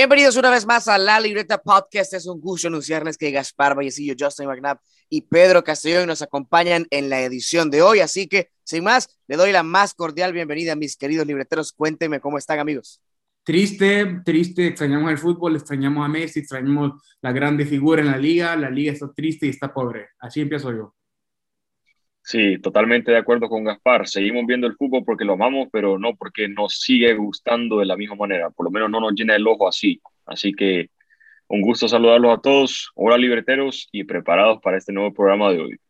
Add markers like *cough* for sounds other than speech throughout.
Bienvenidos una vez más a La Libreta Podcast. Es un gusto anunciarles que Gaspar Vallecillo, Justin McNabb y Pedro Castellón nos acompañan en la edición de hoy. Así que, sin más, le doy la más cordial bienvenida a mis queridos libreteros. Cuéntenme cómo están, amigos. Triste, triste, extrañamos el fútbol, extrañamos a Messi, extrañamos la grande figura en la liga. La liga está triste y está pobre. Así empiezo yo. Sí, totalmente de acuerdo con Gaspar. Seguimos viendo el fútbol porque lo amamos, pero no porque nos sigue gustando de la misma manera. Por lo menos no nos llena el ojo así. Así que un gusto saludarlos a todos. Hola, libreteros, y preparados para este nuevo programa de hoy.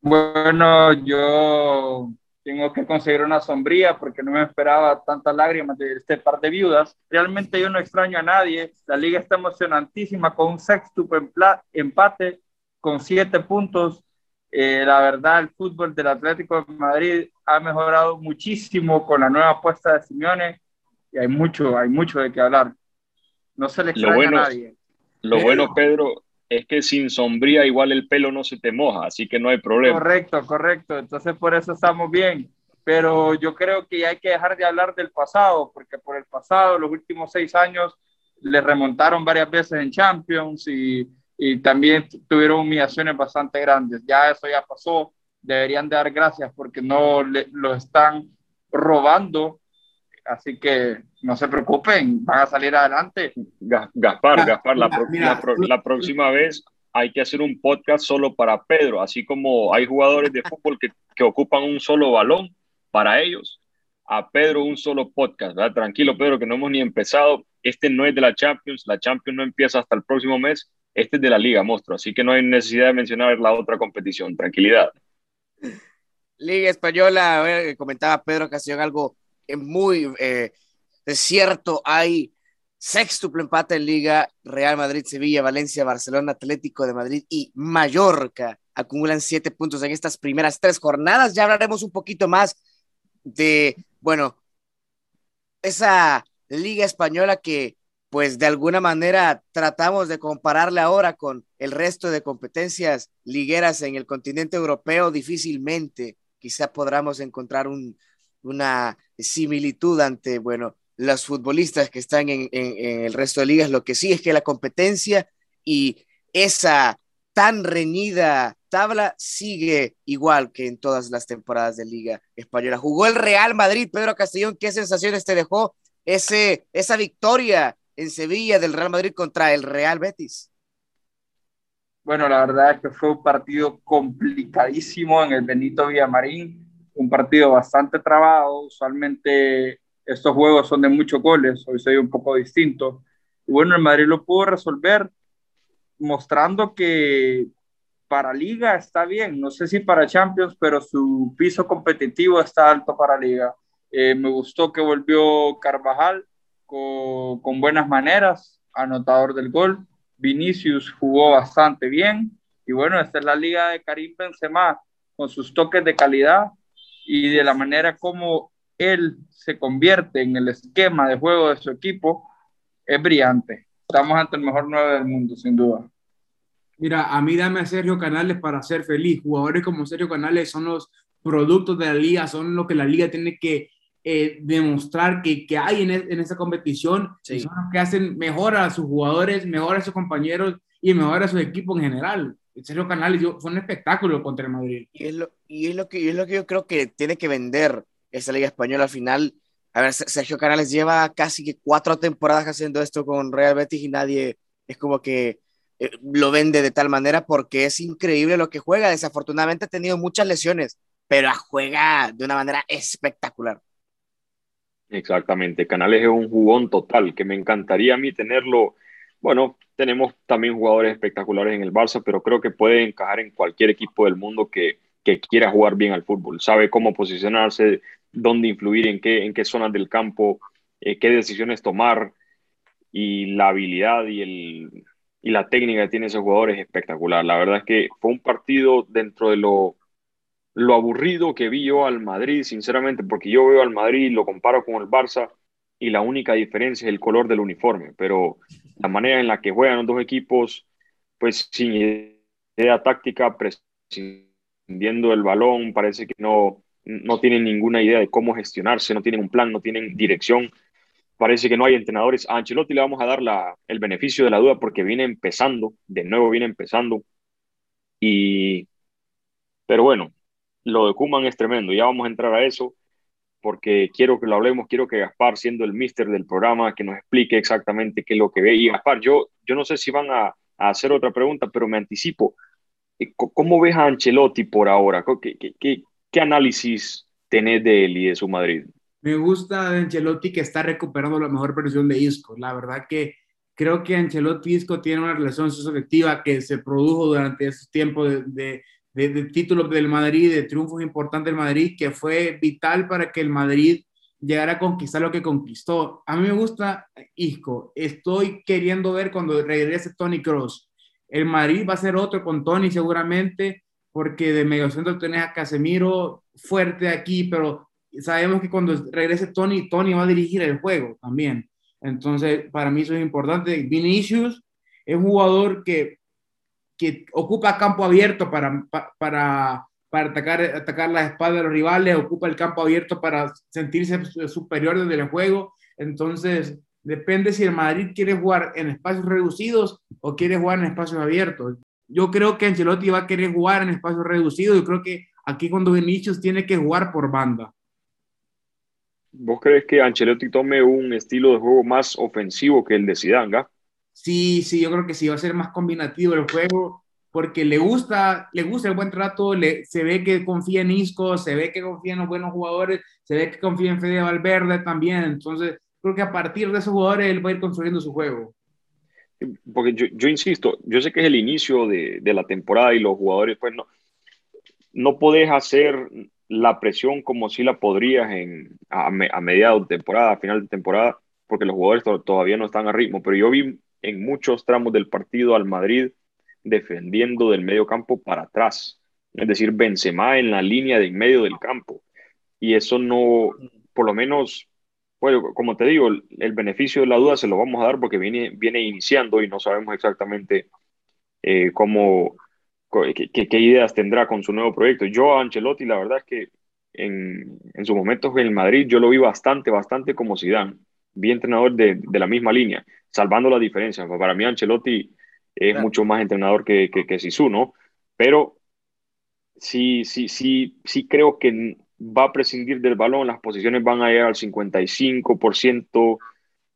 Bueno, yo tengo que conseguir una sombría porque no me esperaba tantas lágrimas de este par de viudas. Realmente yo no extraño a nadie. La liga está emocionantísima con un sexto empate con siete puntos. Eh, la verdad, el fútbol del Atlético de Madrid ha mejorado muchísimo con la nueva apuesta de Simeone y hay mucho, hay mucho de qué hablar. No se le extraña a nadie. Lo bueno, Pedro, es que sin sombría igual el pelo no se te moja, así que no hay problema. Correcto, correcto. Entonces por eso estamos bien. Pero yo creo que hay que dejar de hablar del pasado, porque por el pasado, los últimos seis años, le remontaron varias veces en Champions y y también tuvieron humillaciones bastante grandes. Ya eso ya pasó, deberían de dar gracias porque no lo están robando, así que no se preocupen, van a salir adelante. Gaspar, Gaspar, la, la, próxima vez hay que hacer un podcast solo para Pedro, así como hay jugadores de fútbol que, que ocupan un solo balón para ellos, a Pedro un solo podcast, ¿verdad? Tranquilo, Pedro, que no hemos ni empezado. Este no es de la Champions, la Champions no empieza hasta el próximo mes este es de la liga, monstruo, así que no hay necesidad de mencionar la otra competición. Tranquilidad. Liga Española, comentaba Pedro Castellón algo muy eh, cierto. Hay sextuple empate en Liga, Real Madrid, Sevilla, Valencia, Barcelona, Atlético de Madrid y Mallorca acumulan siete puntos en estas primeras tres jornadas. Ya hablaremos un poquito más de, bueno, esa Liga Española que pues de alguna manera tratamos de compararla ahora con el resto de competencias ligueras en el continente europeo, difícilmente quizá podamos encontrar una similitud ante, bueno, los futbolistas que están en, el resto de ligas. Lo que sí es que la competencia y esa tan reñida tabla sigue igual que en todas las temporadas de Liga Española. Jugó el Real Madrid, Pedro Castellón, ¿qué sensaciones te dejó ese, esa victoria en Sevilla del Real Madrid contra el Real Betis? Bueno, la verdad es que fue un partido complicadísimo en el Benito Villamarín, un partido bastante trabado. Usualmente estos juegos son de muchos goles, hoy soy un poco distinto. Y bueno, el Madrid lo pudo resolver mostrando que para Liga está bien, no sé si para Champions, pero su piso competitivo está alto para Liga. Eh, me gustó que volvió Carvajal, con, buenas maneras, anotador del gol. Vinicius jugó bastante bien. Y bueno, esta es la liga de Karim Benzema, con sus toques de calidad y de la manera como él se convierte en el esquema de juego de su equipo, es brillante. Estamos ante el mejor 9 del mundo, sin duda. Mira, a mí dame a Sergio Canales para ser feliz. Jugadores como Sergio Canales son los productos de la liga, son lo que la liga tiene que eh, demostrar que, que hay en, e, en, esa competición son los que hacen mejor a sus jugadores, mejor a sus compañeros y mejor a su equipo en general. Sergio Canales fue un espectáculo contra el Madrid. Y es, lo, y es lo que, es lo que yo creo que tiene que vender esta Liga Española al final. A ver, Sergio Canales lleva casi que cuatro temporadas haciendo esto con Real Betis y nadie es como que eh, lo vende de tal manera porque es increíble lo que juega. Desafortunadamente ha tenido muchas lesiones, pero juega de una manera espectacular. Exactamente, Canales es un jugón total, que me encantaría a mí tenerlo. Bueno, tenemos también jugadores espectaculares en el Barça, pero creo que puede encajar en cualquier equipo del mundo que, que quiera jugar bien al fútbol. Sabe cómo posicionarse, dónde influir, en qué, en qué zonas del campo, eh, qué decisiones tomar. Y la habilidad y, el, y la técnica que tiene ese jugador es espectacular. La verdad es que fue un partido dentro de lo lo aburrido que vi yo al Madrid, sinceramente, porque yo veo al Madrid, lo comparo con el Barça y la única diferencia es el color del uniforme, pero la manera en la que juegan los dos equipos, pues sin idea táctica, prescindiendo el balón, parece que no, no tienen ninguna idea de cómo gestionarse, no tienen un plan, no tienen dirección. parece que no hay entrenadores. A Ancelotti le vamos a dar la, el beneficio de la duda porque viene empezando, de nuevo viene empezando. Y, pero bueno, lo de Kuman es tremendo, ya vamos a entrar a eso porque quiero que lo hablemos, quiero que Gaspar, siendo el mister del programa, que nos explique exactamente qué es lo que ve. Y Gaspar, yo, yo no sé si van a, a hacer otra pregunta, pero me anticipo. Eh, ¿Cómo ves a Ancelotti por ahora? ¿Qué, qué, qué, qué análisis tenés de él y de su Madrid? Me gusta de Ancelotti que está recuperando la mejor versión de Isco. La verdad que creo que Ancelotti Isco tienen una relación subjetiva que se produjo durante ese tiempo de, de, de, títulos del Madrid, de triunfos importantes del Madrid, que fue vital para que el Madrid llegara a conquistar lo que conquistó. A mí me gusta Isco. Estoy queriendo ver cuando regrese Tony Cross. El Madrid va a ser otro con Tony seguramente, porque de mediocentro tenés a Casemiro fuerte aquí, pero sabemos que cuando regrese Tony, Tony va a dirigir el juego también. Entonces, para mí eso es importante. Vinicius es un jugador que, que ocupa campo abierto para, para, para atacar, atacar la espalda de los rivales, ocupa el campo abierto para sentirse superior desde el juego. Entonces, depende si el Madrid quiere jugar en espacios reducidos o quiere jugar en espacios abiertos. Yo creo que Ancelotti va a querer jugar en espacios reducidos. Yo creo que aquí cuando Vinicius tiene que jugar por banda. ¿Vos crees que Ancelotti tome un estilo de juego más ofensivo que el de Zidane, Sí, sí, yo creo que sí, va a ser más combinativo el juego, porque le gusta, le gusta el buen trato, le, se ve que confía en Isco, se ve que confía en los buenos jugadores, se ve que confía en Fede Valverde también, entonces creo que a partir de esos jugadores él va a ir construyendo su juego. Porque yo, yo insisto, yo sé que es el inicio de, de, la temporada y los jugadores, pues no, no podés hacer la presión como si la podrías en, a, a mediados de temporada, a final de temporada, porque los jugadores to todavía no están a ritmo, pero yo vi en muchos tramos del partido al Madrid defendiendo del medio campo para atrás, es decir, Benzema en la línea de en medio del campo, y eso no, por lo menos, bueno, como te digo, el, beneficio de la duda se lo vamos a dar porque viene, viene iniciando y no sabemos exactamente eh, cómo, qué, ideas tendrá con su nuevo proyecto. Yo a Ancelotti, la verdad es que en, en sus momentos en el Madrid yo lo vi bastante, bastante como Zidane, vi entrenador de, de la misma línea, salvando las diferencias. Para mí Ancelotti es claro. mucho más entrenador que, que, que Sisu, ¿no? Pero sí, sí, sí, sí creo que va a prescindir del balón, las posiciones van a llegar al 55%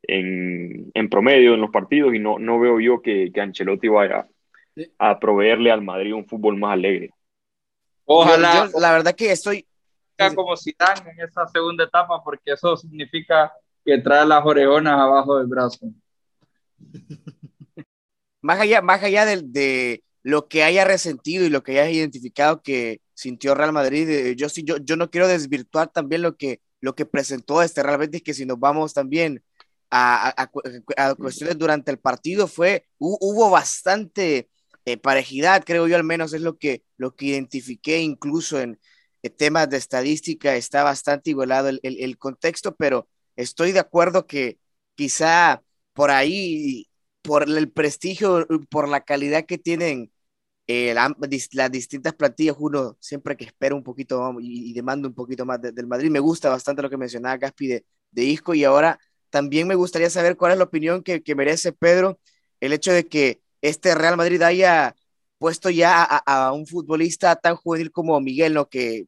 en, en promedio en los partidos y no, no veo yo que, que Ancelotti vaya a proveerle al Madrid un fútbol más alegre. Ojalá. Yo, yo, la verdad que estoy como Zidane en esa segunda etapa porque eso significa que trae las orejonas abajo del brazo. *laughs* más allá, más allá de, de, lo que haya resentido y lo que haya identificado que sintió Real Madrid, eh, yo, yo, yo no quiero desvirtuar también lo que, lo que presentó este Real Betis, que si nos vamos también a, a, cuestiones durante el partido, fue, hubo bastante eh, parejidad, creo yo al menos es lo que, lo que identifiqué incluso en temas de estadística, está bastante igualado el, el, contexto, pero estoy de acuerdo que quizá por ahí, por el prestigio, por la calidad que tienen eh, la, las distintas plantillas, uno siempre que espera un poquito y, y demanda un poquito más de, del Madrid, me gusta bastante lo que mencionaba Gaspi de, de Isco y ahora también me gustaría saber cuál es la opinión que, merece Pedro el hecho de que este Real Madrid haya puesto ya a, a, un futbolista tan juvenil como Miguel, ¿no? Que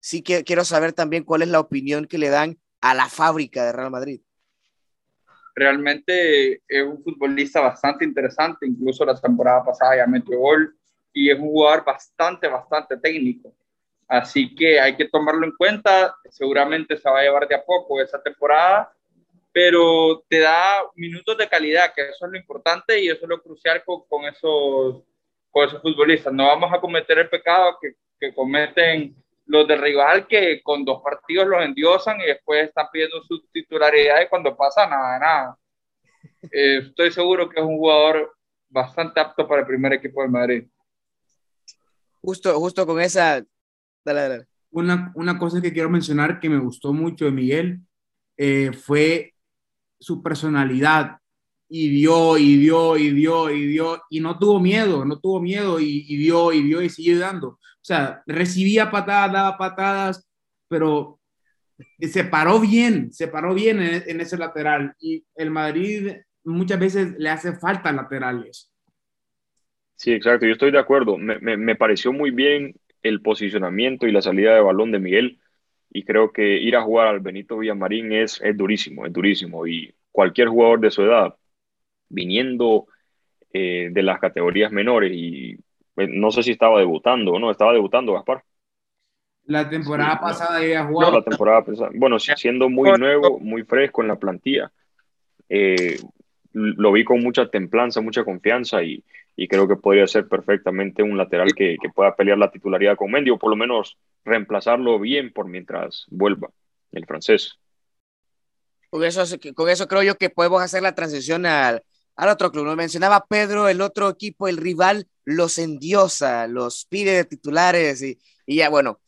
sí que quiero saber también cuál es la opinión que le dan a la fábrica de Real Madrid. Realmente es un futbolista bastante interesante, incluso la temporada pasada ya metió gol y es un jugador bastante, bastante técnico. Así que hay que tomarlo en cuenta, seguramente se va a llevar de a poco esa temporada pero te da minutos de calidad, que eso es lo importante y eso es lo crucial con, con esos, con esos futbolistas. No vamos a cometer el pecado que, que cometen los del rival que con dos partidos los endiosan y después están pidiendo su titularidad y cuando pasa nada, nada. Eh, estoy seguro que es un jugador bastante apto para el primer equipo del Madrid. Justo, justo con esa... Dale, dale. Una, una cosa que quiero mencionar que me gustó mucho de Miguel eh, fue su personalidad y dio y dio y dio y dio y no tuvo miedo, no tuvo miedo y, y dio y dio y siguió dando. O sea, recibía patadas, daba patadas, pero se paró bien, se paró bien en, ese lateral y el Madrid muchas veces le hace falta laterales. Sí, exacto, yo estoy de acuerdo. Me, me, pareció muy bien el posicionamiento y la salida de balón de Miguel y creo que ir a jugar al Benito Villamarín es, es durísimo, es durísimo y cualquier jugador de su edad viniendo eh, de las categorías menores y pues, no sé si estaba debutando o no, estaba debutando Gaspar. La temporada pasada había jugado. la temporada pasada. Bueno, siendo muy nuevo, muy fresco en la plantilla. Eh, lo vi con mucha templanza, mucha confianza y, y creo que podría ser perfectamente un lateral que, que, pueda pelear la titularidad con Mendy o por lo menos reemplazarlo bien por mientras vuelva el francés. Con eso, con eso creo yo que podemos hacer la transición al, al otro club. Nos mencionaba Pedro, el otro equipo, el rival, los endiosa, los pide de titulares y, y ya, bueno,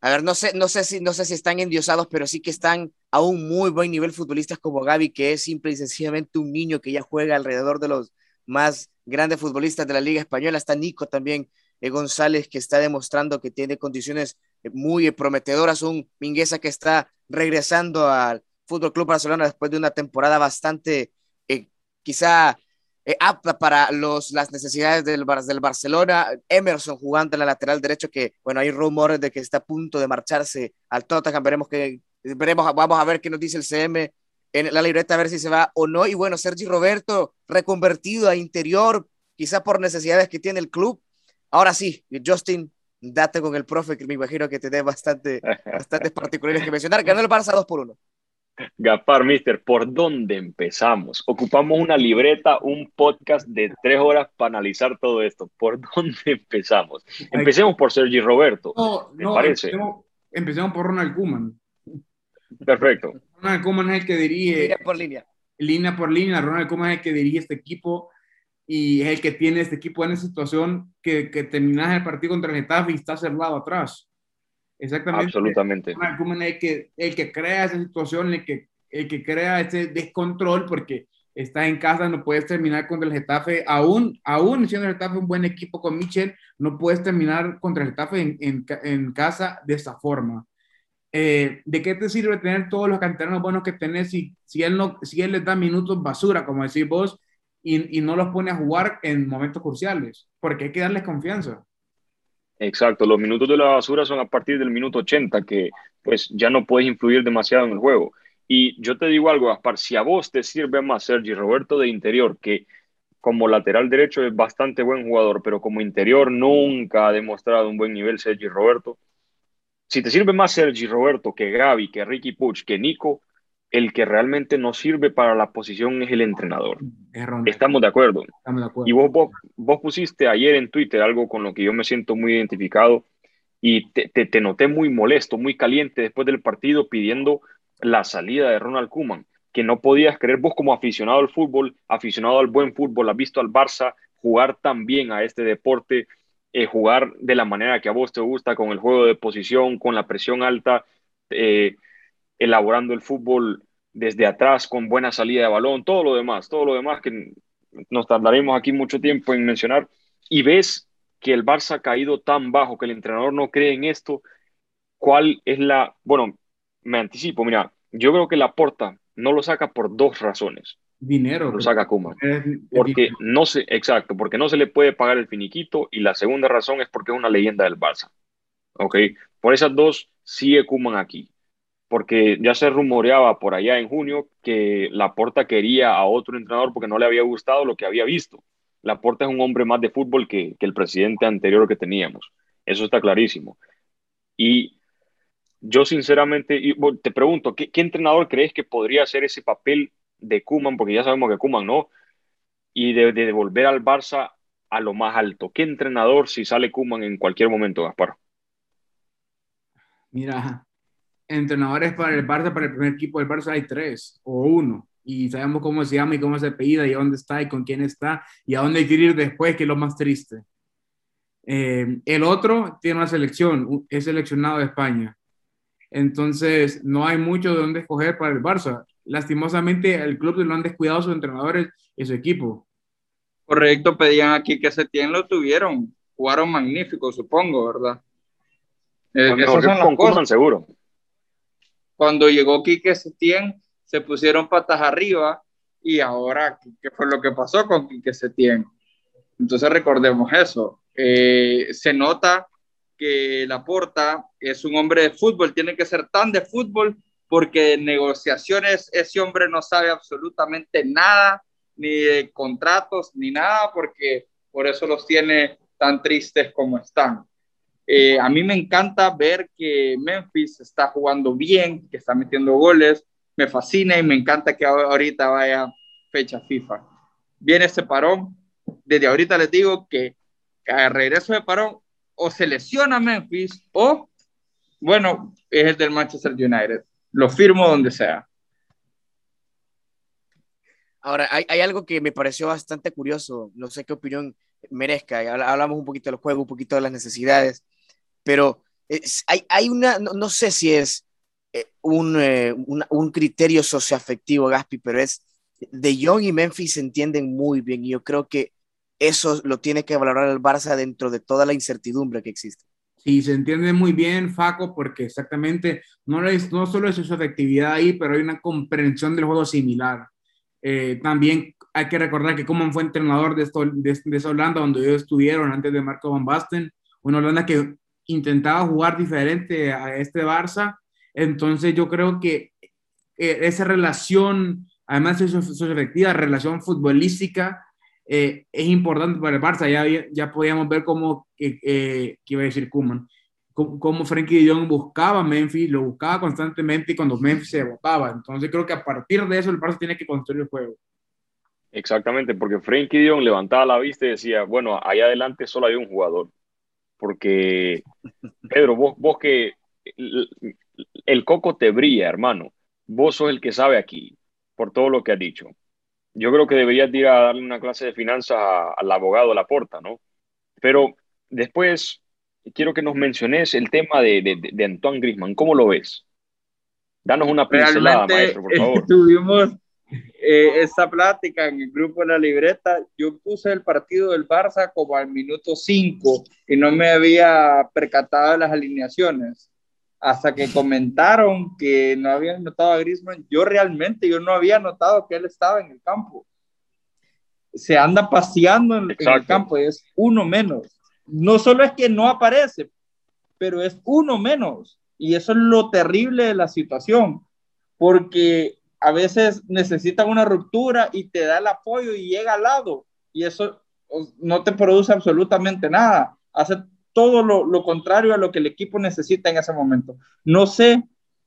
a ver, no sé, no sé si, no sé si están endiosados, pero sí que están a un muy buen nivel futbolistas como Gaby, que es simple y sencillamente un niño que ya juega alrededor de los más grandes futbolistas de la Liga Española. Está Nico también eh, González, que está demostrando que tiene condiciones eh, muy prometedoras. Un Mingueza que está regresando al Fútbol Club Barcelona después de una temporada bastante, eh, quizá eh, apta para los, las necesidades del, del Barcelona. Emerson jugando en la lateral derecho, que bueno, hay rumores de que está a punto de marcharse al Tottenham. Veremos que, veremos, vamos a ver qué nos dice el CM en la libreta, a ver si se va o no. Y bueno, Sergi Roberto reconvertido a interior, quizá por necesidades que tiene el club. Ahora sí, Justin, date con el profe, que me imagino que te dé bastante, *laughs* bastantes particulares que mencionar. Ganó el Barça 2 por 1. Gapar, mister, ¿por dónde empezamos? Ocupamos una libreta, un podcast de tres horas para analizar todo esto. ¿Por dónde empezamos? Empecemos por Sergi Roberto. No, ¿me parece? Empecemos, por Ronald Koeman. Perfecto. Ronald Koeman es el que dirige. Línea por línea. Línea por línea. Ronald Koeman es el que dirige este equipo y es el que tiene este equipo en esa situación que, que terminas el partido contra el Getafe y está cerrado atrás. Exactamente. Absolutamente. El que, el que crea esa situación, el que, el que crea ese descontrol, porque estás en casa, no puedes terminar contra el Getafe, aún, aún siendo el Getafe un buen equipo con Michel, no puedes terminar contra el Getafe en, en, en casa de esa forma. Eh, ¿De qué te sirve tener todos los canteranos buenos que tenés si, si, él, no, si él les da minutos basura, como decís vos, y, y no los pone a jugar en momentos cruciales? Porque hay que darles confianza. Exacto, los minutos de la basura son a partir del minuto 80, que pues ya no puedes influir demasiado en el juego. Y yo te digo algo, Gaspar, si a vos te sirve más Sergi Roberto de interior, que como lateral derecho es bastante buen jugador, pero como interior nunca ha demostrado un buen nivel Sergi Roberto. Si te sirve más Sergi Roberto que Gaby, que Ricky Puch, que Nico, el que realmente no sirve para la posición es el entrenador. Estamos de acuerdo. Y vos, vos, pusiste ayer en Twitter algo con lo que yo me siento muy identificado y te, te, noté muy molesto, muy caliente después del partido pidiendo la salida de Ronald Koeman, que no podías creer vos como aficionado al fútbol, aficionado al buen fútbol, has visto al Barça jugar tan bien a este deporte, eh, jugar de la manera que a vos te gusta, con el juego de posición, con la presión alta. Eh, elaborando el fútbol desde atrás con buena salida de balón, todo lo demás, todo lo demás que nos tardaremos aquí mucho tiempo en mencionar, y ves que el Barça ha caído tan bajo que el entrenador no cree en esto, ¿cuál es la, bueno, me anticipo, mira, yo creo que la porta no lo saca por dos razones. Dinero. Lo saca Kuma. Porque no se, exacto, porque no se le puede pagar el finiquito y la segunda razón es porque es una leyenda del Barça. ¿Ok? Por esas dos, sigue Kuman aquí porque ya se rumoreaba por allá en junio que Laporta quería a otro entrenador porque no le había gustado lo que había visto. Laporta es un hombre más de fútbol que, el presidente anterior que teníamos. Eso está clarísimo. Y yo sinceramente te pregunto, ¿qué, entrenador crees que podría hacer ese papel de Kuman? Porque ya sabemos que Kuman no. Y de, de devolver al Barça a lo más alto. ¿Qué entrenador si sale Kuman en cualquier momento, Gaspar? Mira, entrenadores para el Barça, para el primer equipo del Barça hay tres o uno. Y sabemos cómo se llama y cómo se apellida y dónde está y con quién está y a dónde quiere ir después, que es lo más triste. Eh, el otro tiene una selección, es seleccionado de España. Entonces, no hay mucho de dónde escoger para el Barça. Lastimosamente, el club lo han descuidado sus entrenadores y su equipo. Correcto, pedían aquí que Setién lo tuvieron. Jugaron magnífico, supongo, ¿verdad? Eh, son las cosas. seguro. Cuando llegó Quique Setién, se pusieron patas arriba y ahora, ¿qué fue lo que pasó con Quique Setién? Entonces recordemos eso. Eh, se nota que Laporta es un hombre de fútbol, tiene que ser tan de fútbol porque en negociaciones ese hombre no sabe absolutamente nada, ni de contratos, ni nada, porque por eso los tiene tan tristes como están. Eh, a mí me encanta ver que Memphis está jugando bien, que está metiendo goles, me fascina y me encanta que ahorita vaya fecha FIFA. Viene este parón, desde ahorita les digo que a regreso de parón o se lesiona Memphis o, bueno, es el del Manchester United. Lo firmo donde sea. Ahora, hay, hay, algo que me pareció bastante curioso, no sé qué opinión merezca, hablamos un poquito de los juegos, un poquito de las necesidades, pero hay, hay, una, no, sé si es eh, un, eh, un, un, criterio socioafectivo, Gaspi, pero es De Jong y Memphis se entienden muy bien y yo creo que eso lo tiene que valorar el Barça dentro de toda la incertidumbre que existe. Sí, se entiende muy bien, Faco, porque exactamente no, es, no solo es su efectividad ahí, pero hay una comprensión del juego similar. Eh, también hay que recordar que Coman fue entrenador de, esto, de, de, esa Holanda donde ellos estuvieron antes de Marco Van Basten, una Holanda que intentaba jugar diferente a este Barça. Entonces yo creo que eh, esa relación, además de su efectiva relación futbolística, eh, es importante para el Barça. Ya, ya podíamos ver cómo, eh, eh ¿qué iba a decir Kuman? Cómo Frankie de Jong buscaba a Memphis, lo buscaba constantemente y cuando Memphis se botaba. Entonces creo que a partir de eso el Barça tiene que construir el juego. Exactamente, porque Frankie de Jong levantaba la vista y decía, bueno, ahí adelante solo hay un jugador. Porque, Pedro, vos, vos que el, el coco te brilla, hermano. Vos sos el que sabe aquí, por todo lo que has dicho yo creo que deberías ir a darle una clase de finanzas al abogado Laporta, ¿no? Pero después quiero que nos menciones el tema de, de, de Antoine Grisman. ¿Cómo lo ves? Danos una pincelada, maestro, por favor. *laughs* Tuvimos eh, esa plática en el grupo de la libreta. Yo puse el partido del Barça como al minuto 5 y no me había percatado de las alineaciones hasta que comentaron que no habían notado a Griezmann, yo realmente yo no había notado que él estaba en el campo. Se anda paseando en, en, el campo, es uno menos. No solo es que no aparece, pero es uno menos. Y eso es lo terrible de la situación, porque a veces necesitan una ruptura y te da el apoyo y llega al lado, y eso no te produce absolutamente nada. Hace todo lo, lo, contrario a lo que el equipo necesita en ese momento. No sé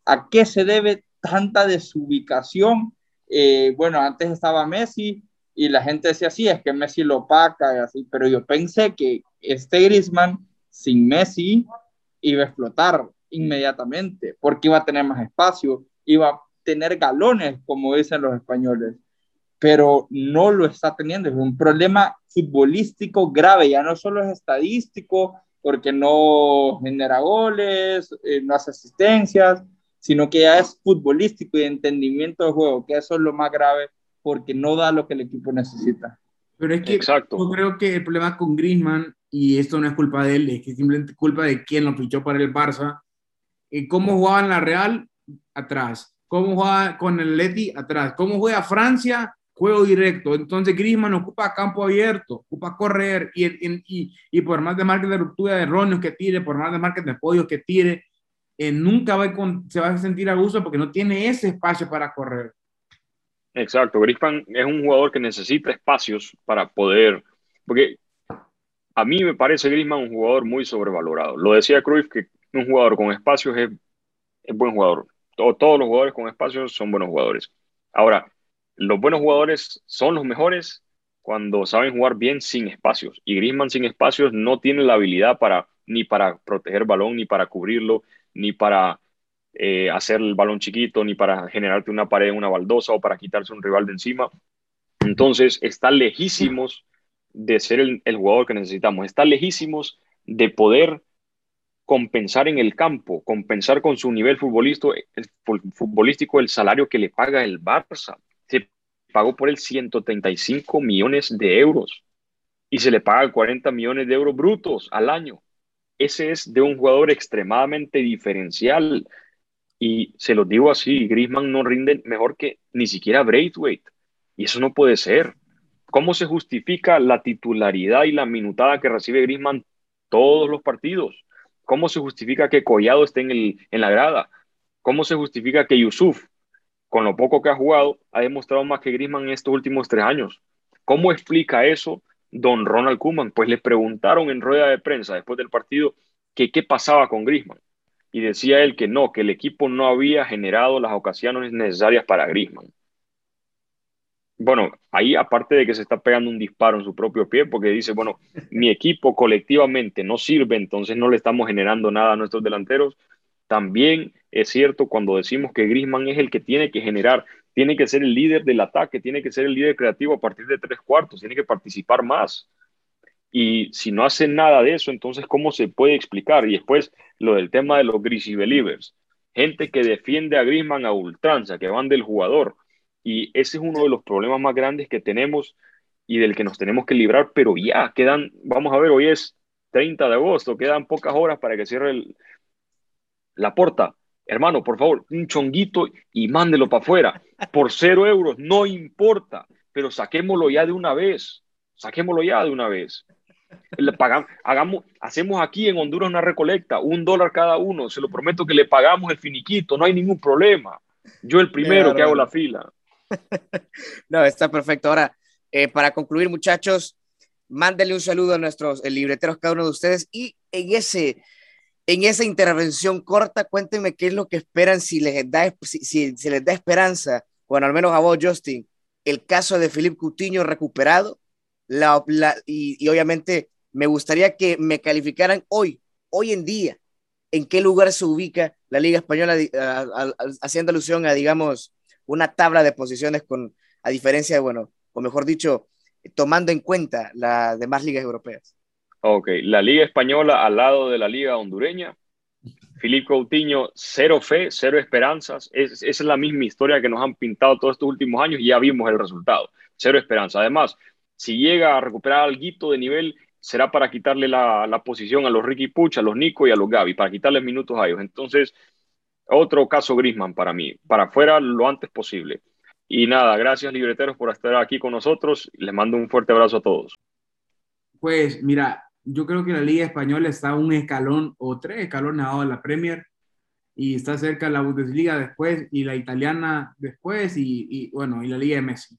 a qué se debe tanta desubicación. Eh, bueno, antes estaba Messi y la gente decía, sí, es que Messi lo opaca y así, pero yo pensé que este Griezmann sin Messi iba a explotar inmediatamente porque iba a tener más espacio, iba tener galones, como dicen los españoles, pero no lo está teniendo. Es un problema futbolístico grave, ya no solo es estadístico, porque no genera goles, eh, no hace asistencias, sino que ya es futbolístico y de entendimiento del juego, que eso es lo más grave porque no da lo que el equipo necesita. Pero es que Exacto. yo creo que el problema con Griezmann, y esto no es culpa de él, es que simplemente culpa de quien lo fichó para el Barça, y cómo jugaba en la Real, atrás, cómo juega con el Leti, atrás, cómo juega Francia, juego directo. Entonces Griezmann ocupa campo abierto, ocupa correr y, y, y por más de marca de ruptura de erróneos que tire, por más de marca de pollo que tire, eh, nunca va a, se va a sentir a gusto porque no tiene ese espacio para correr. Exacto, Griezmann es un jugador que necesita espacios para poder, porque a mí me parece Griezmann un jugador muy sobrevalorado. Lo decía Cruyff que un jugador con espacios es, es buen jugador. Todo, todos los jugadores con espacios son buenos jugadores. Ahora, los buenos jugadores son los mejores cuando saben jugar bien sin espacios. Y Griezmann sin espacios no tiene la habilidad para ni para proteger balón, ni para cubrirlo, ni para eh, hacer el balón chiquito, ni para generarte una pared, una baldosa o para quitarse un rival de encima. Entonces, está lejísimos de ser el, el jugador que necesitamos. Está lejísimos de poder compensar en el campo, compensar con su nivel futbolístico el, futbolístico el salario que le paga el Barça pagó por él 135 millones de euros y se le paga 40 millones de euros brutos al año. Ese es de un jugador extremadamente diferencial. Y se los digo así, Griezmann no rinde mejor que ni siquiera Braithwaite. Y eso no puede ser. ¿Cómo se justifica la titularidad y la minutada que recibe Griezmann todos los partidos? ¿Cómo se justifica que Collado esté en, el, en la grada? ¿Cómo se justifica que Yusuf, con lo poco que ha jugado, ha demostrado más que Griezmann en estos últimos tres años? ¿Cómo explica eso don Ronald Koeman? Pues le preguntaron en rueda de prensa después del partido que qué pasaba con Griezmann. Y decía él que no, que el equipo no había generado las ocasiones necesarias para Griezmann. Bueno, ahí aparte de que se está pegando un disparo en su propio pie, porque dice, bueno, mi equipo colectivamente no sirve, entonces no le estamos generando nada a nuestros delanteros. También es cierto cuando decimos que Griezmann es el que tiene que generar, tiene que ser el líder del ataque, tiene que ser el líder creativo a partir de tres cuartos, tiene que participar más. Y si no hace nada de eso, entonces, ¿cómo se puede explicar? Y después lo del tema de los Greasy Believers. Gente que defiende a Griezmann a ultranza, que van del jugador. Y ese es uno de los problemas más grandes que tenemos y del que nos tenemos que librar. Pero ya, quedan, vamos a ver, hoy es 30 de agosto, quedan pocas horas para que cierre la puerta. Hermano, por favor, un chonguito y mándelo para afuera. Por cero euros, no importa, pero saquémoslo ya de una vez. Saquémoslo ya de una vez. Le pagamos, hagamos, hacemos aquí en Honduras una recolecta, un dólar cada uno, se lo prometo que le pagamos el finiquito, no hay ningún problema. Yo el primero que hago la fila. No, está perfecto. Ahora, eh, para concluir, muchachos, mándenle un saludo a nuestros libreteros, cada uno de ustedes, y en ese, en esa intervención corta, cuéntenme qué es lo que esperan, si les da, si, les da esperanza, bueno, al menos a vos, Justin, el caso de Felipe Cutiño recuperado y, obviamente me gustaría que me calificaran hoy, hoy en día, en qué lugar se ubica la Liga Española, haciendo alusión a, digamos, una tabla de posiciones con, a diferencia de, bueno, o mejor dicho, tomando en cuenta las demás ligas europeas. Ok, la Liga Española al lado de la Liga Hondureña. Filipe Coutinho, cero fe, cero esperanzas. Es, esa es la misma historia que nos han pintado todos estos últimos años y ya vimos el resultado. Cero esperanza. Además, si llega a recuperar algo de nivel, será para quitarle la, posición a los Ricky Puch, a los Nico y a los Gaby, para quitarles minutos a ellos. Entonces, otro caso Grisman para mí, para afuera lo antes posible. Y nada, gracias libreteros por estar aquí con nosotros. Les mando un fuerte abrazo a todos. Pues mira, yo creo que la Liga Española está un escalón o tres escalones abajo de la Premier y está cerca la Bundesliga después y la italiana después y, bueno, y la Liga de Messi.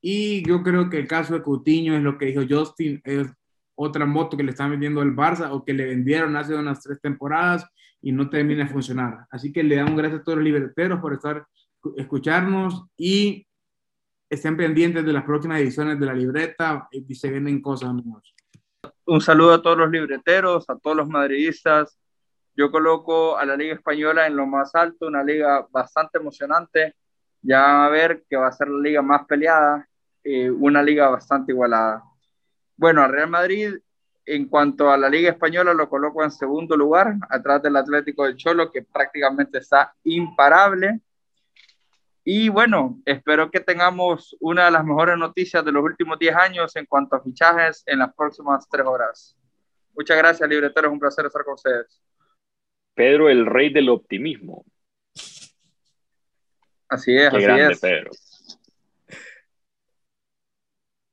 Y yo creo que el caso de Coutinho es lo que dijo Justin, es otra moto que le están vendiendo el Barça o que le vendieron hace unas tres temporadas y no termina de funcionar. Así que le damos gracias a todos los liberteros por estar escucharnos y estén pendientes de las próximas ediciones de la libreta y se vienen cosas amigos. Un saludo a todos los libreteros, a todos los madridistas. Yo coloco a la Liga Española en lo más alto, una liga bastante emocionante. Ya van a ver que va a ser la liga más peleada. Eh, una liga bastante igualada. Bueno, al Real Madrid, en cuanto a la Liga Española, lo coloco en segundo lugar, atrás del Atlético de Cholo, que prácticamente está imparable. Y bueno, espero que tengamos una de las mejores noticias de los últimos 10 años en cuanto a fichajes en las próximas tres horas. Muchas gracias, libreteros. Un placer estar con ustedes. Pedro, el rey del optimismo. Así es, así es. Pedro.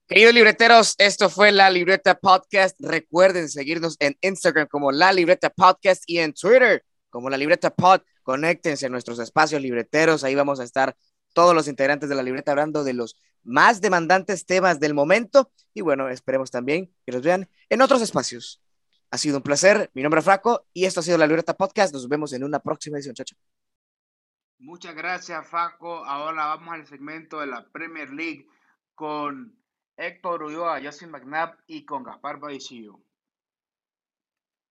Queridos libreteros, esto fue La Libreta Podcast. Recuerden seguirnos en Instagram como La Libreta Podcast y en Twitter como La Libreta Pod. Conéctense a nuestros espacios libreteros. Ahí vamos a estar todos los integrantes de la libreta hablando de los más demandantes temas del momento. Y bueno, esperemos también que los vean en otros espacios. Ha sido un placer. Mi nombre es Fraco y esto ha sido La Libreta Podcast. Nos vemos en una próxima edición. Chao, Muchas gracias, Faco. Ahora vamos al segmento de la Premier League con Héctor Ulloa, Justin McNabb y con Gaspar Badicillo.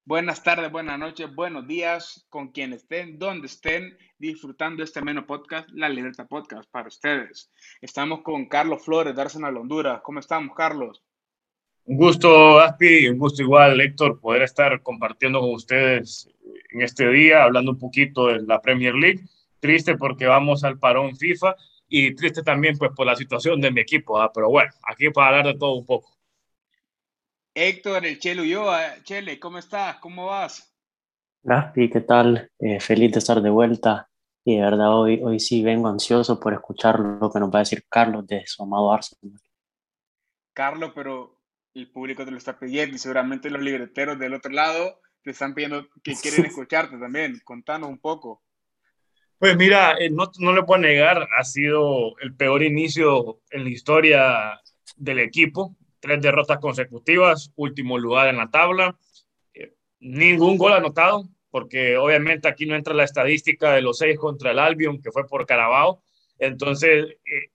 Buenas tardes, buenas noches, buenos días con quien estén, donde estén disfrutando este menos podcast, La Libertad Podcast, para ustedes. Estamos con Carlos Flores de Arsenal Honduras. ¿Cómo estamos, Carlos? Un gusto, Aspi, un gusto igual, Héctor, poder estar compartiendo con ustedes en este día, hablando un poquito de la Premier League. Triste porque vamos al parón FIFA, y triste también pues por la situación de mi equipo, ¿ah? pero bueno, aquí para hablar de todo un poco. Héctor, el Chelo yo, Chele, ¿cómo estás? ¿Cómo vas? Gaspi, ¿qué tal? Eh, feliz de estar de vuelta y de verdad hoy, hoy sí vengo ansioso por escuchar lo que nos va a decir Carlos de su amado Arsenal. Carlos, pero el público te lo está pidiendo y seguramente los libreteros del otro lado te están pidiendo que quieren *laughs* escucharte también. Contanos un poco. Pues mira, eh, no, no le puedo negar, ha sido el peor inicio en la historia del equipo. Tres derrotas consecutivas, último lugar en la tabla. Eh, ningún gol anotado, porque obviamente aquí no entra la estadística de los seis contra el Albion, que fue por Carabao. Entonces, eh,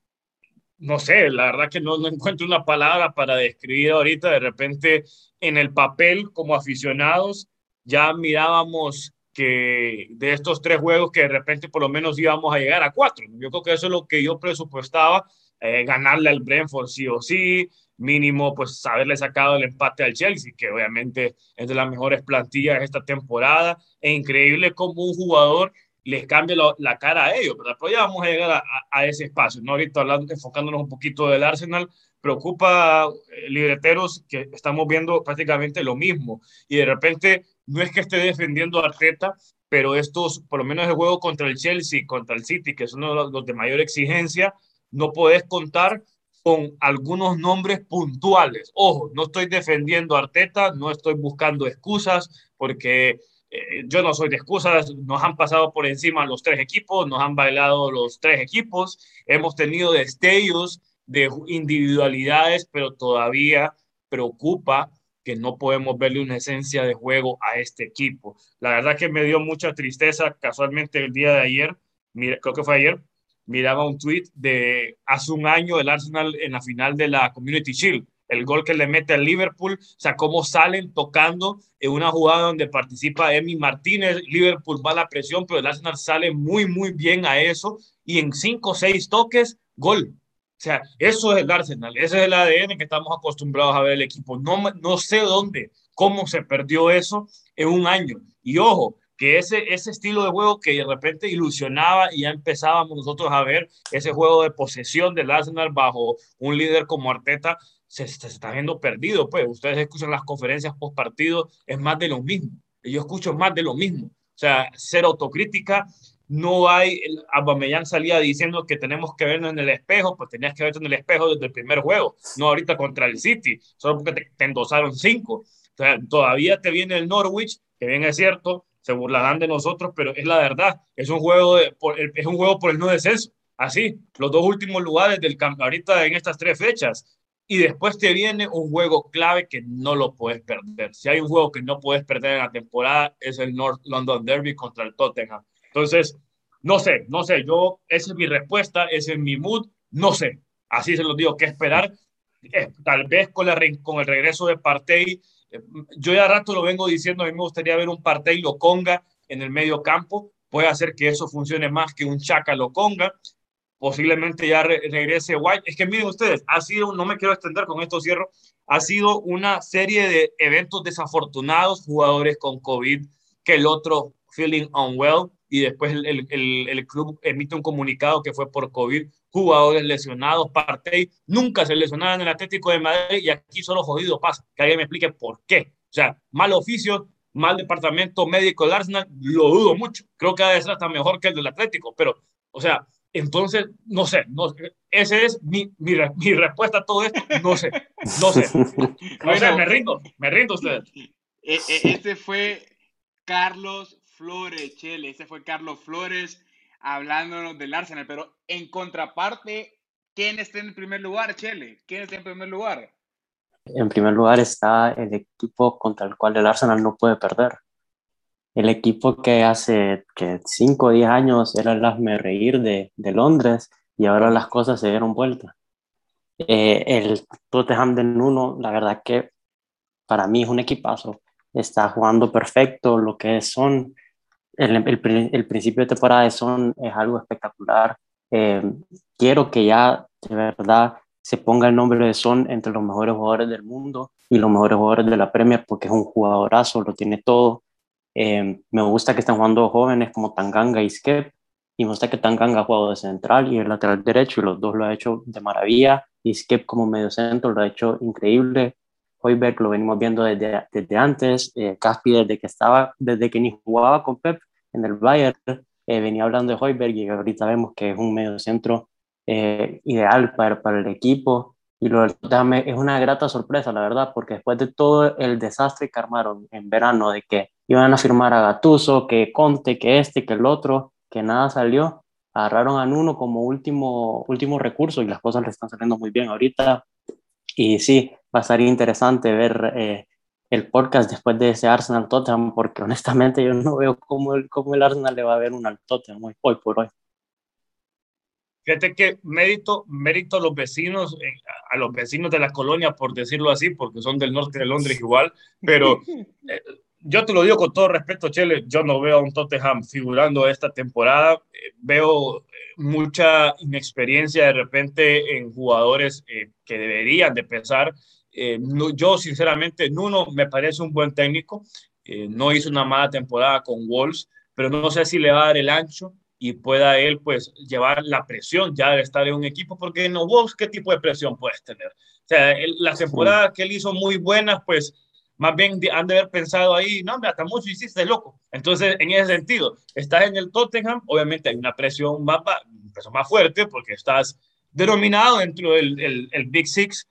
no sé, la verdad que no, no encuentro una palabra para describir ahorita. De repente, en el papel, como aficionados, ya mirábamos que de estos tres juegos que de repente por lo menos íbamos a llegar a cuatro. Yo creo que eso es lo que yo presupuestaba, eh, ganarle al Brentford sí o sí, mínimo pues haberle sacado el empate al Chelsea, que obviamente es de las mejores plantillas de esta temporada, e increíble como un jugador les cambia la, cara a ellos, pero ya vamos a llegar a, ese espacio, ¿no? Ahorita hablando, enfocándonos un poquito del Arsenal, preocupa eh, libreteros que estamos viendo prácticamente lo mismo, y de repente no es que esté defendiendo a Arteta, pero estos, por lo menos el juego contra el Chelsea, contra el City, que son los, los de mayor exigencia, no podés contar con algunos nombres puntuales. Ojo, no estoy defendiendo a Arteta, no estoy buscando excusas, porque eh, yo no soy de excusas, nos han pasado por encima los tres equipos, nos han bailado los tres equipos, hemos tenido destellos de individualidades, pero todavía preocupa que no podemos verle una esencia de juego a este equipo. La verdad que me dio mucha tristeza, casualmente el día de ayer, mira, creo que fue ayer, miraba un tweet de hace un año el Arsenal en la final de la Community Shield, el gol que le mete al Liverpool, o sea, cómo salen tocando en una jugada donde participa Emi Martínez, Liverpool va a la presión, pero el Arsenal sale muy, muy bien a eso y en cinco o seis toques, gol. Sea, eso es el Arsenal, ese es el ADN que estamos acostumbrados a ver el equipo. No, no sé dónde, cómo se perdió eso en un año. Y ojo, que ese, ese estilo de juego que de repente ilusionaba y ya empezábamos nosotros a ver ese juego de posesión del Arsenal bajo un líder como Arteta, se, está viendo perdido. Pues ustedes escuchan las conferencias post partido, es más de lo mismo. Yo escucho más de lo mismo. O sea, ser autocrítica, no hay, Aubameyang salía diciendo que tenemos que vernos en el espejo, pues tenías que verte en el espejo desde el primer juego, no ahorita contra el City, solo porque te, endosaron cinco. O sea, todavía te viene el Norwich, que bien es cierto, se burlarán de nosotros, pero es la verdad. Es un juego, por, es un juego por el no descenso. Así, los dos últimos lugares del ahorita en estas tres fechas. Y después te viene un juego clave que no lo puedes perder. Si hay un juego que no puedes perder en la temporada, es el North London Derby contra el Tottenham. Entonces, no sé, no sé. Yo, esa es mi respuesta, ese es mi mood. No sé. Así se los digo, ¿qué esperar? Eh, tal vez con, la, con el regreso de Partey yo ya rato lo vengo diciendo, a mí me gustaría ver un Partey Loconga en el medio campo, puede hacer que eso funcione más que un Chaca Loconga, posiblemente ya regrese White. Es que miren ustedes, ha sido, no me quiero extender con esto cierro, ha sido una serie de eventos desafortunados, jugadores con COVID, que el otro feeling unwell, y después el, el, el, club emite un comunicado que fue por COVID, jugadores lesionados, Partey, nunca se lesionaron en el Atlético de Madrid y aquí solo jodido pasa. Que alguien me explique por qué. O sea, mal oficio, mal departamento médico del Arsenal, lo dudo mucho. Creo que de ser hasta mejor que el del Atlético, pero, o sea, entonces, no sé, no, esa es mi, mi, mi, respuesta a todo esto, no sé, no sé. *laughs* No sé, me rindo, me rindo ustedes. Este fue Carlos Flores, Chele. Ese fue Carlos Flores hablándonos del Arsenal. Pero en contraparte, ¿quién está en primer lugar, Chele? ¿Quién está en primer lugar? En primer lugar está el equipo contra el cual el Arsenal no puede perder. El equipo que hace que 5 o 10 años era el hazme reír de, de, Londres y ahora las cosas se dieron vuelta. Eh, el Tottenham de Nuno, la verdad que para mí es un equipazo. Está jugando perfecto, lo que son el, el, principio de temporada de Son es algo espectacular. Eh, quiero que ya de verdad se ponga el nombre de Son entre los mejores jugadores del mundo y los mejores jugadores de la Premier porque es un jugadorazo, lo tiene todo. Eh, me gusta que estén jugando jóvenes como Tanganga y Skep y me gusta que Tanganga ha jugado de central y el lateral derecho y los dos lo ha hecho de maravilla y Skep como medio centro lo ha hecho increíble. Hoiberg lo venimos viendo desde, desde antes, eh, Caspi desde que estaba, desde que ni jugaba con Pep en el Bayern, eh, venía hablando de Hoiberg y ahorita vemos que es un medio centro eh, ideal para, para el equipo. Y lo es una grata sorpresa, la verdad, porque después de todo el desastre que armaron en verano, de que iban a firmar a Gatuso, que Conte, que este, que el otro, que nada salió, agarraron a Nuno como último, último recurso y las cosas le están saliendo muy bien ahorita. Y sí, va a ser interesante ver eh, el podcast después de ese Arsenal Tottenham, porque honestamente yo no veo cómo el, cómo el Arsenal le va a ver un al Tottenham hoy, hoy por hoy. Fíjate que mérito, mérito a los vecinos, eh, a los vecinos de la colonia, por decirlo así, porque son del norte de Londres igual, pero *laughs* eh, yo te lo digo con todo respeto, Chele, yo no veo a un Tottenham figurando esta temporada, eh, veo mucha inexperiencia de repente en jugadores que deberían de pensar. yo sinceramente, Nuno me parece un buen técnico, no hizo una mala temporada con Wolves, pero no sé si le va a dar el ancho y pueda él pues llevar la presión ya de estar en un equipo, porque no vos qué tipo de presión puedes tener. O sea, las temporadas que él hizo muy buenas, pues más bien han de haber pensado ahí, no, me hasta mucho hiciste loco. Entonces, en ese sentido, estás en el Tottenham, obviamente hay una presión más, presión más fuerte porque estás denominado dentro del el, el Big Six,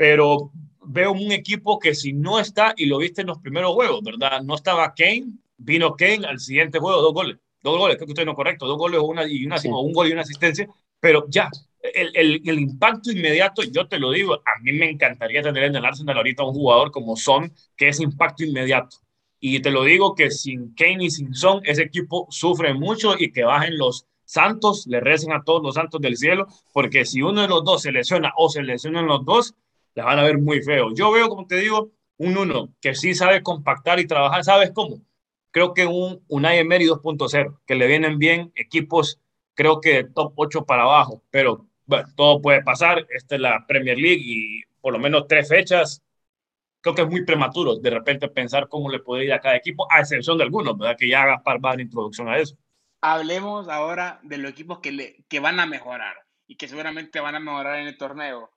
pero veo un equipo que si no está, y lo viste en los primeros juegos, ¿verdad? No estaba Kane, vino Kane al siguiente juego, dos goles dos goles, creo que usted no es correcto, dos goles una, y una, un gol y una asistencia, pero ya, el, el, el, impacto inmediato, yo te lo digo, a mí me encantaría tener en el Arsenal ahorita un jugador como Son, que es impacto inmediato. Y te lo digo que sin Kane y sin Son, ese equipo sufre mucho y que bajen los santos, le recen a todos los santos del cielo, porque si uno de los dos se lesiona o se lesionan los dos, la van a ver muy feo. Yo veo, como te digo, un uno que sí sabe compactar y trabajar, ¿sabes cómo? creo que un Unai Emery 2.0, que le vienen bien equipos, creo que top 8 para abajo, pero bueno, todo puede pasar. Esta es la Premier League y por lo menos tres fechas. Creo que es muy prematuro de repente pensar cómo le puede ir a cada equipo, a excepción de algunos, ¿verdad? Que ya haga para dar introducción a eso. Hablemos ahora de los equipos que, le, que van a mejorar y que seguramente van a mejorar en el torneo.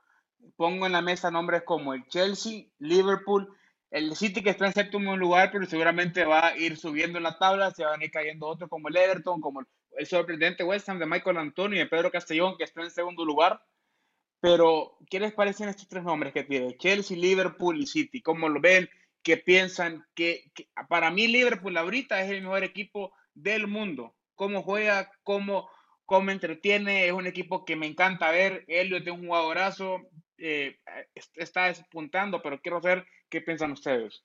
Pongo en la mesa nombres como el Chelsea, Liverpool, el City que está en séptimo lugar, pero seguramente va a ir subiendo en la tabla, se van a ir cayendo otros como el Everton, como el sorprendente West Ham de Michael Antonio y Pedro Castellón, que está en segundo lugar. Pero, ¿qué les parecen estos tres nombres que tiene? Chelsea, Liverpool y City. ¿Cómo lo ven? ¿Qué piensan? que para mí Liverpool ahorita es el mejor equipo del mundo. ¿Cómo juega? ¿Cómo, cómo entretiene? Es un equipo que me encanta ver. Elliot es un jugadorazo. Eh, está despuntando, pero quiero ver qué piensan ustedes.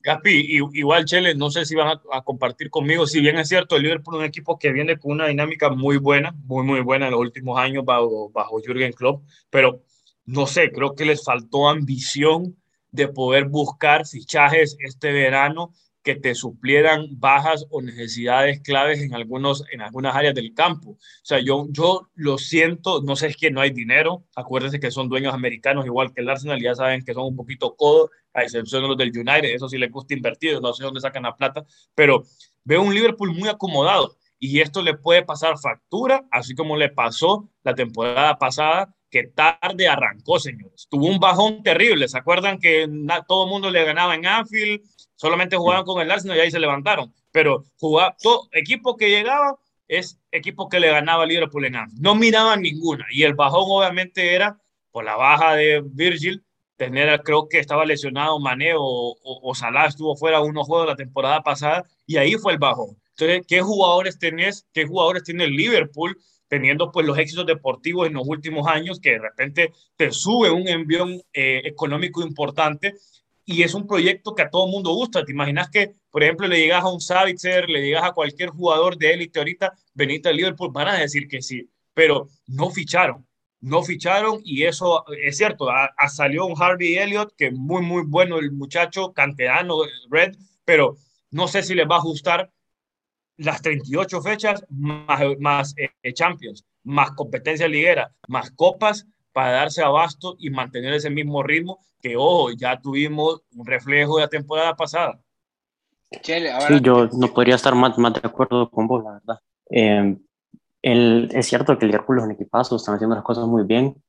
Gaspi, igual Chele, no sé si van a, compartir conmigo, si bien es cierto, el Liverpool es un equipo que viene con una dinámica muy buena, muy, muy buena en los últimos años bajo, bajo Jürgen Klopp, pero no sé, creo que les faltó ambición de poder buscar fichajes este verano que te suplieran bajas o necesidades claves en, algunos, en algunas áreas del campo. O sea, yo, yo lo siento, no sé, es que no hay dinero. Acuérdense que son dueños americanos, igual que el Arsenal, ya saben que son un poquito codos, a excepción de los del United, eso sí les gusta invertir, no sé dónde sacan la plata, pero veo un Liverpool muy acomodado y esto le puede pasar factura, así como le pasó la temporada pasada, que tarde arrancó, señores. Tuvo un bajón terrible, ¿se acuerdan que todo el mundo le ganaba en Anfield? Solamente jugaban con el Arsenal y ahí se levantaron. Pero jugaba, todo equipo que llegaba es equipo que le ganaba al Liverpool en Anfield. No miraban ninguna. Y el bajón obviamente era por la baja de Virgil, tener, creo que estaba lesionado Mané o, o, Salah estuvo fuera unos juegos la temporada pasada y ahí fue el bajón. Entonces, ¿qué jugadores tenés? ¿Qué jugadores tiene el Liverpool? Teniendo pues los éxitos deportivos en los últimos años, que de repente te sube un envión eh, económico importante y es un proyecto que a todo mundo gusta. ¿Te imaginas que, por ejemplo, le llegas a un Savitzer, le llegas a cualquier jugador de élite ahorita, venite al Liverpool, van a decir que sí, pero no ficharon, no ficharon y eso es cierto. Ha, salió un Harvey Elliott, que muy, muy bueno el muchacho, canterano, Red, pero no sé si les va a ajustar las 38 fechas más, más eh, Champions, más competencia liguera, más copas para darse abasto y mantener ese mismo ritmo que, ojo, ya tuvimos un reflejo de la temporada pasada. sí, yo no podría estar más, más de acuerdo con vos, la verdad. Eh, el, es cierto que el Liverpool es un equipazo, están haciendo las cosas muy bien,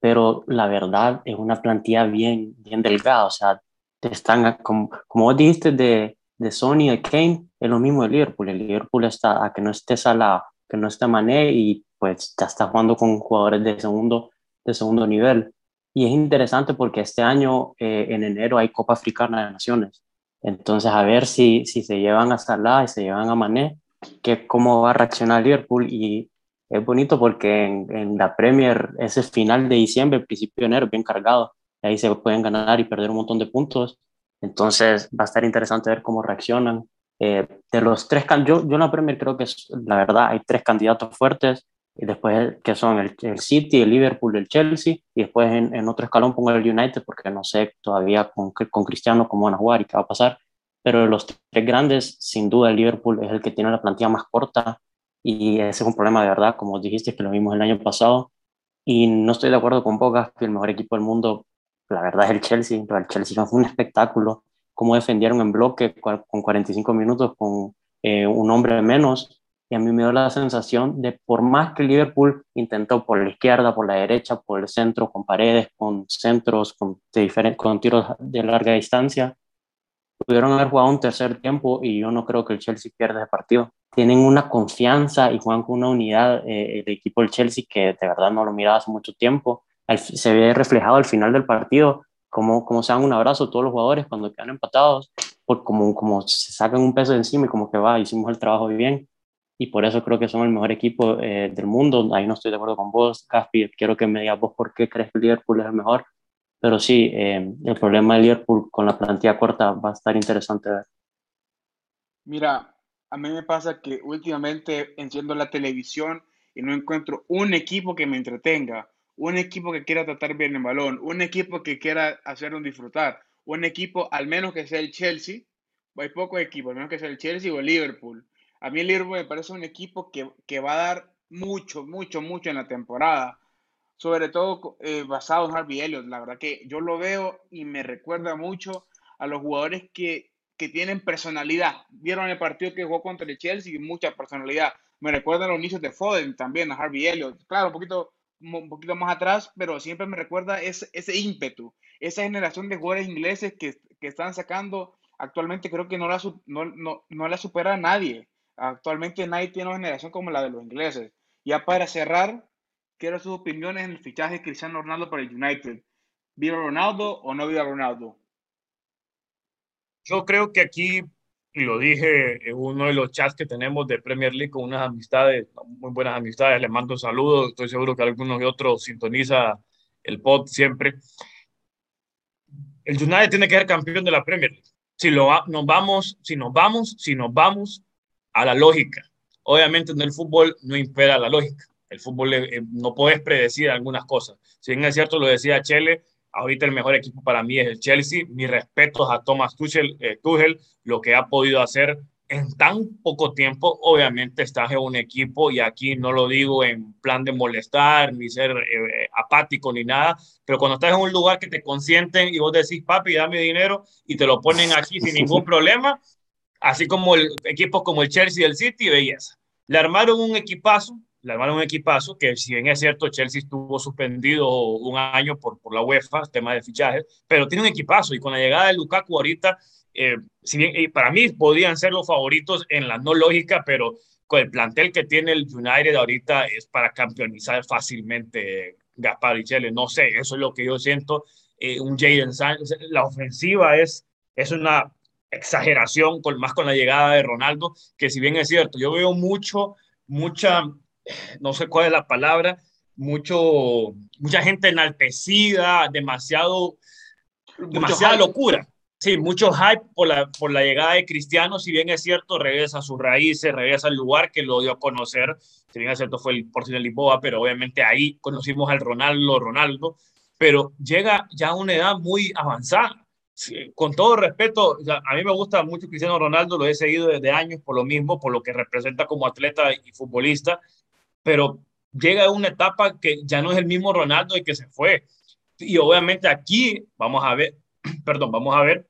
pero la verdad es una plantilla bien, bien delgada, o sea, te están, como, como vos dijiste de, de Sony, de Kane, es lo mismo de Liverpool. El Liverpool está a que no esté Salah, que no esté Mané y pues ya está jugando con jugadores de segundo, de segundo nivel. Y es interesante porque este año, eh, en enero, hay Copa Africana de Naciones. Entonces, a ver si, si se llevan a Salah y se llevan a Mané, que cómo va a reaccionar Liverpool. Y es bonito porque en, en la Premier ese final de diciembre, principio de enero, bien cargado. Ahí se pueden ganar y perder un montón de puntos. Entonces, va a estar interesante ver cómo reaccionan. Eh, de los tres, yo, yo en la Premier creo que es, la verdad hay tres candidatos fuertes y después que son el, el, City, el Liverpool, el Chelsea, y después en, otro escalón pongo el United porque no sé todavía con, con Cristiano cómo van a jugar y qué va a pasar, pero de los tres grandes, sin duda el Liverpool es el que tiene la plantilla más corta y ese es un problema de verdad, como dijiste, que lo vimos el año pasado, y no estoy de acuerdo con Bogas, que el mejor equipo del mundo, la verdad es el Chelsea, pero el Chelsea fue un espectáculo, cómo defendieron en bloque con 45 minutos con eh, un hombre menos, y a mí me dio la sensación de por más que Liverpool intentó por la izquierda, por la derecha, por el centro, con paredes, con centros, con, de con tiros de larga distancia, pudieron haber jugado un tercer tiempo y yo no creo que el Chelsea pierda el partido. Tienen una confianza y juegan con una unidad eh, el equipo del Chelsea que de verdad no lo miraba hace mucho tiempo. Se ve reflejado al final del partido como, como se dan un abrazo todos los jugadores cuando quedan empatados, por como, como se sacan un peso de encima y como que va, hicimos el trabajo bien y por eso creo que son el mejor equipo eh, del mundo. Ahí no estoy de acuerdo con vos, Caspi. Quiero que me digas vos por qué crees que Liverpool es el mejor. Pero sí, eh, el problema de Liverpool con la plantilla corta va a estar interesante ver. Mira, a mí me pasa que últimamente enciendo la televisión y no encuentro un equipo que me entretenga, un equipo que quiera tratar bien el balón, un equipo que quiera hacernos disfrutar, un equipo al menos que sea el Chelsea. Hay pocos equipos, al menos que sea el Chelsea o el Liverpool a mí el Liverpool me parece un equipo que, que, va a dar mucho, mucho, mucho en la temporada. Sobre todo eh, basado en Harvey Elliott. La verdad que yo lo veo y me recuerda mucho a los jugadores que, que tienen personalidad. Vieron el partido que jugó contra el Chelsea y mucha personalidad. Me recuerda a los inicios de Foden también, a Harvey Elliott. Claro, un poquito, un poquito más atrás, pero siempre me recuerda ese, ese ímpetu, esa generación de jugadores ingleses que, que están sacando actualmente creo que no la, no, no, no la supera nadie. Actualmente nadie tiene una generación como la de los ingleses. Ya para cerrar, quiero sus opiniones en el fichaje de Cristiano Ronaldo para el United. ¿Viva Ronaldo o no viva Ronaldo? Yo creo que aquí, lo dije en uno de los chats que tenemos de Premier League con unas amistades, muy buenas amistades, les mando saludos, estoy seguro que algunos de otros sintoniza el pod siempre. El United tiene que ser campeón de la Premier League. Si lo, nos vamos, si nos vamos, si nos vamos, a la lógica. Obviamente en el fútbol no impera la lógica. El fútbol eh, no puedes predecir algunas cosas. Si bien es cierto, lo decía Chele, ahorita el mejor equipo para mí es el Chelsea. Mis respetos a Thomas Tuchel, eh, Tuchel lo que ha podido hacer en tan poco tiempo, obviamente estás en un equipo y aquí no lo digo en plan de molestar ni ser eh, apático ni nada, pero cuando estás en un lugar que te consienten y vos decís, papi, dame dinero y te lo ponen aquí sin ningún *laughs* problema, así como el, equipos como el Chelsea y el City, belleza. Le armaron un equipazo, le armaron un equipazo que si bien es cierto, Chelsea estuvo suspendido un año por, por la UEFA, tema de fichajes, pero tiene un equipazo y con la llegada de Lukaku ahorita, eh, si bien para mí podrían ser los favoritos en la no lógica, pero con el plantel que tiene el United ahorita es para campeonizar fácilmente Gaspar y Chelsea, no sé, eso es lo que yo siento. Eh, un Jadon Sancho, la ofensiva es, es una exageración, con, más con la llegada de Ronaldo, que si bien es cierto, yo veo mucho, mucha, no sé cuál es la palabra, mucho, mucha gente enaltecida, demasiado, demasiada locura. Sí, mucho hype por la, por la llegada de Cristiano, si bien es cierto, regresa a sus raíces, regresa al lugar que lo dio a conocer, si bien es cierto fue el de Lisboa, pero obviamente ahí conocimos al Ronaldo, Ronaldo, pero llega ya a una edad muy avanzada con todo respeto, a mí me gusta mucho Cristiano Ronaldo, lo he seguido desde años por lo mismo, por lo que representa como atleta y futbolista, pero llega a una etapa que ya no es el mismo Ronaldo y que se fue. Y obviamente aquí vamos a ver, *clears throat* perdón, vamos a ver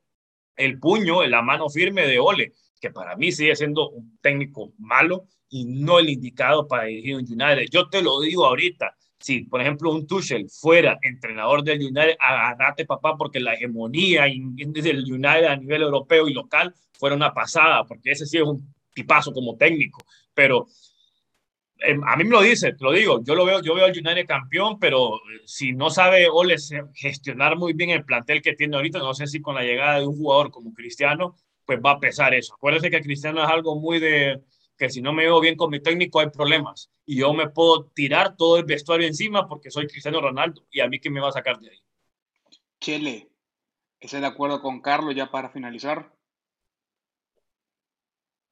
el puño, la mano firme de Ole, que para mí sigue siendo un técnico malo y no el indicado para dirigir un United. Yo te lo digo ahorita, si, por ejemplo, un Tuchel fuera entrenador del United, agarrate papá, porque la hegemonía del United a nivel europeo y local fuera una pasada, porque ese sí es un tipazo como técnico, pero a mí me lo dice, te lo digo, yo lo veo, yo veo al United campeón, pero eh, si no sabe Ole gestionar muy bien el plantel que tiene ahorita, no sé si con la llegada de un jugador como Cristiano, pues va a pesar eso. Acuérdense que Cristiano es algo muy de que si no me veo bien con mi técnico hay problemas y yo me puedo tirar todo el vestuario encima porque soy Cristiano Ronaldo y a mí que me va a sacar de ahí. Chele, ¿estás de acuerdo con Carlos ya para finalizar?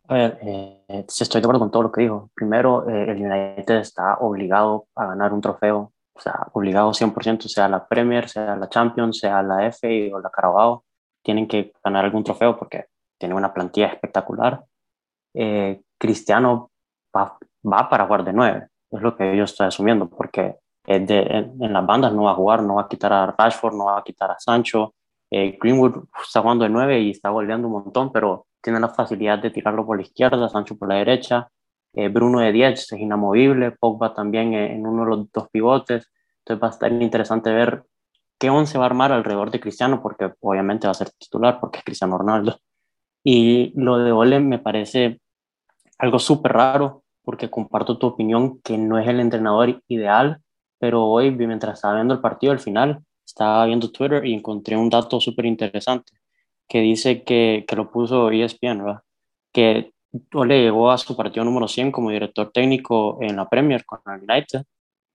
A ver, eh, estoy de acuerdo con todo lo que dijo. Primero, eh, el United está obligado a ganar un trofeo, o sea, obligado 100%, sea la Premier, sea la Champions, sea la FA o la Carabao, tienen que ganar algún trofeo porque tienen una plantilla espectacular. Eh, Cristiano va, va, para jugar de nueve, es lo que yo estoy asumiendo, porque de, en, las bandas no va a jugar, no va a quitar a Rashford, no va a quitar a Sancho. Eh, Greenwood está jugando de nueve y está goleando un montón, pero tiene la facilidad de tirarlo por la izquierda, Sancho por la derecha. Eh, Bruno de 10 es inamovible, Pogba también en uno de los dos pivotes. Entonces va a estar interesante ver qué once va a armar alrededor de Cristiano, porque obviamente va a ser titular, porque es Cristiano Ronaldo. Y lo de Ole me parece algo súper raro, porque comparto tu opinión que no es el entrenador ideal, pero hoy, mientras estaba viendo el partido al final, estaba viendo Twitter y encontré un dato súper interesante que dice que, que, lo puso ESPN, ¿verdad? Que Ole llegó a su partido número 100 como director técnico en la Premier con el United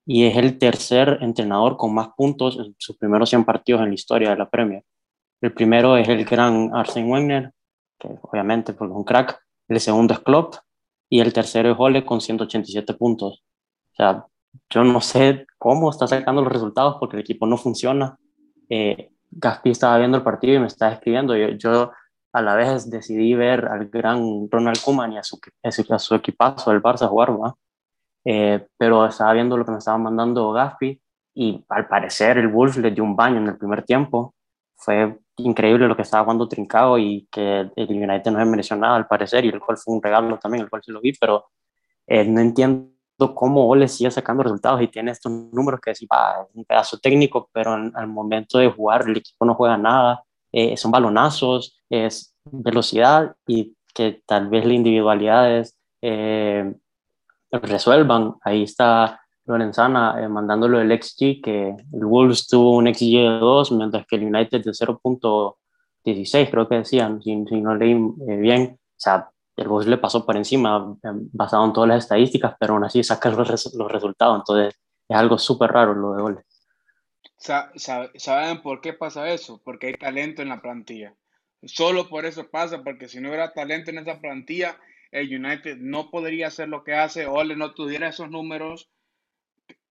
y es el tercer entrenador con más puntos en sus primeros 100 partidos en la historia de la Premier. El primero es el gran Arsene Wenger, que obviamente pues, es un crack. El segundo es Klopp y el tercero es Ole con 187 puntos. O sea, yo no sé cómo está sacando los resultados porque el equipo no funciona. Eh, Gaspi estaba viendo el partido y me estaba escribiendo. Yo, yo a la vez decidí ver al gran Ronald Koeman y a su, a su equipazo del Barça jugar, eh, pero estaba viendo lo que me estaba mandando Gaspi y al parecer el Wolves le dio un baño en el primer tiempo. Fue increíble lo que estaba jugando Trincado y que el United no se mereció nada al parecer y el cual fue un regalo también, el cual se lo vi, pero eh, no entiendo cómo Ole sigue sacando resultados y tiene estos números que decir, ah, un pedazo técnico, pero al momento de jugar el equipo no juega nada, eh, son balonazos, es velocidad y que tal vez las individualidades eh, resuelvan. Ahí está Lorenzana eh, mandándolo el XG, que el Wolves tuvo un XG de 2, mientras que el United de 0.16, creo que decían, si, no leí eh, bien. O sea, el Wolves le pasó por encima, eh, basado en todas las estadísticas, pero aún así saca los, los resultados. Entonces, es algo súper raro lo de Ole. ¿Saben por qué pasa eso? Porque hay talento en la plantilla. Solo por eso pasa, porque si no hubiera talento en esa plantilla, el United no podría hacer lo que hace, Ole no tuviera esos números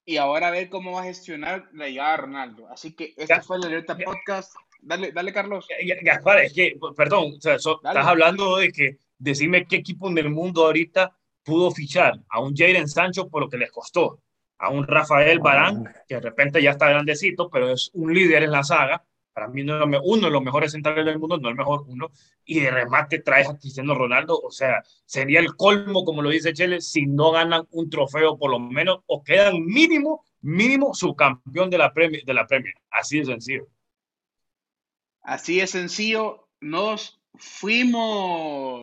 y ahora a ver cómo va a gestionar la llegada de Ronaldo. Así que este fue el Alerta Podcast. Dale, dale, Carlos. Gaspar, es que, perdón, estás hablando de que decime qué equipo en el mundo ahorita pudo fichar a un Jadon Sancho por lo que les costó, a un Rafael Barán, que de repente ya está grandecito, pero es un líder en la saga, para mí uno de los mejores centrales del mundo, no el mejor uno, y de remate traes a Cristiano Ronaldo, o sea, sería el colmo, como lo dice Chele, si no ganan un trofeo por lo menos, o quedan mínimo, mínimo subcampeón de la Premier, de la Premier. Así de sencillo. Así de sencillo, nos fuimos.